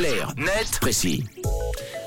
Clair, net, précis.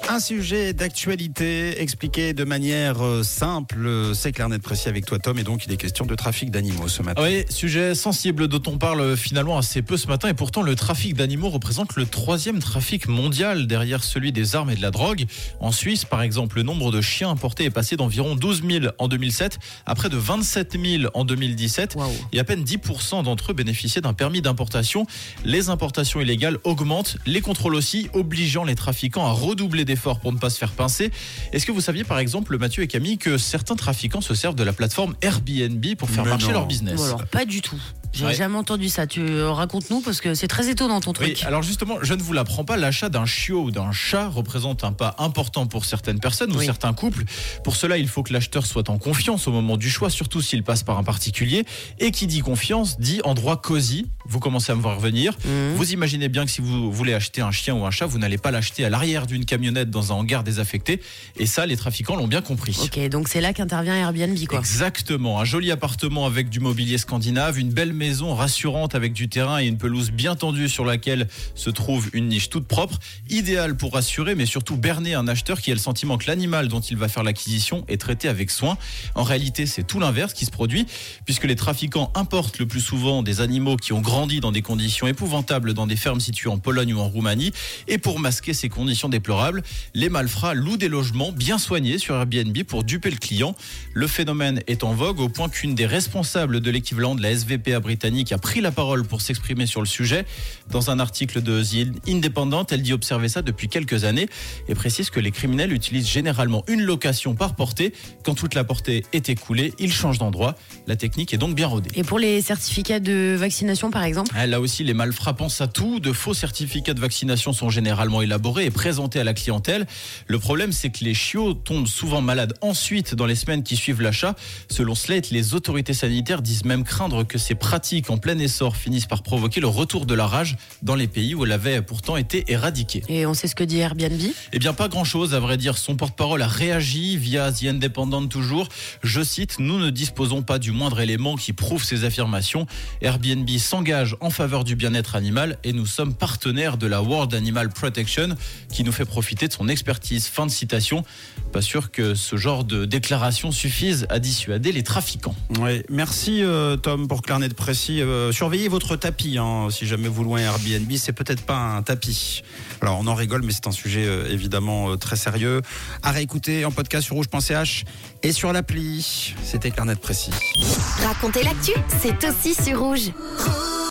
Un sujet d'actualité expliqué de manière euh, simple, c'est clair net précis avec toi Tom et donc il est question de trafic d'animaux ce matin. Oui, sujet sensible dont on parle finalement assez peu ce matin et pourtant le trafic d'animaux représente le troisième trafic mondial derrière celui des armes et de la drogue. En Suisse par exemple, le nombre de chiens importés est passé d'environ 12 000 en 2007 à près de 27 000 en 2017 et à peine 10% d'entre eux bénéficiaient d'un permis d'importation. Les importations illégales augmentent, les contrôles aussi, obligeant les trafiquants à redoubler d'efforts pour ne pas se faire pincer. Est-ce que vous saviez par exemple, Mathieu et Camille, que certains trafiquants se servent de la plateforme Airbnb pour faire Mais marcher non. leur business Bon, alors, pas du tout. J'ai Ouais. jamais entendu ça. Tu euh, racontes-nous parce que c'est très étonnant ton Oui, truc. alors justement, je ne vous l'apprends pas, l'achat d'un chiot ou d'un chat représente un pas important pour certaines personnes ou certains couples. Pour cela, il faut que l'acheteur soit en confiance au moment du choix, surtout s'il passe par un particulier. Et qui dit confiance dit endroit cosy. Vous commencez à me voir venir. Mhm. Vous imaginez bien que si vous voulez acheter un chien ou un chat, vous n'allez pas l'acheter à l'arrière d'une camionnette dans un hangar désaffecté. Et ça, les trafiquants l'ont bien compris. Ok, donc c'est là qu'intervient Airbnb quoi. Exactement, un joli appartement avec du mobilier scandinave, une belle maison rassurante avec du terrain et une pelouse bien tendue sur laquelle se trouve une niche toute propre, idéal pour rassurer mais surtout berner un acheteur qui a le sentiment que l'animal dont il va faire l'acquisition est traité avec soin. En réalité, c'est tout l'inverse qui se produit puisque les trafiquants importent le plus souvent des animaux qui ont grandi dans des conditions épouvantables dans des fermes situées en Pologne ou en Roumanie et pour masquer ces conditions déplorables, les malfrats louent des logements bien soignés sur Airbnb pour duper le client. Le phénomène est en vogue au point qu'une des responsables de l'équivalent de la SVPA britannique a pris la parole pour s'exprimer sur le sujet. Dans un article de The Independent, elle dit observer ça depuis quelques années et précise que les criminels utilisent généralement une location par portée. Quand toute la portée est écoulée, ils changent d'endroit. La technique est donc bien rodée. Et pour les certificats de vaccination par exemple Ah, Là aussi, les malfrats pensent à tout. De faux certificats de vaccination sont généralement élaborés et présentés à la clientèle. Le problème, c'est que les chiots tombent souvent malades ensuite dans les semaines qui suivent l'achat. Selon Slate, les autorités sanitaires disent même craindre que ces pratiques en plein essor finissent par provoquer le retour de la rage dans les pays où elle avait pourtant été éradiquée. Et on sait ce que dit Airbnb Eh bien, pas grand-chose, à vrai dire. Son porte-parole a réagi via The Independent toujours. Je cite, nous ne disposons pas du moindre élément qui prouve ces affirmations. Airbnb s'engage en faveur du bien-être animal et nous sommes partenaires de la World Animal Protection qui nous fait profiter de son expertise. Fin de citation. Pas sûr que ce genre de déclaration suffise à dissuader les trafiquants. Ouais, merci euh, Tom pour clair net précis. Euh, surveillez votre tapis hein, si jamais vous louez un Airbnb, c'est peut-être pas un tapis. Alors on en rigole mais c'est un sujet euh, évidemment euh, très sérieux. À réécouter en podcast sur rouge.ch et sur l'appli. C'était clair net précis. Racontez l'actu, c'est aussi sur rouge.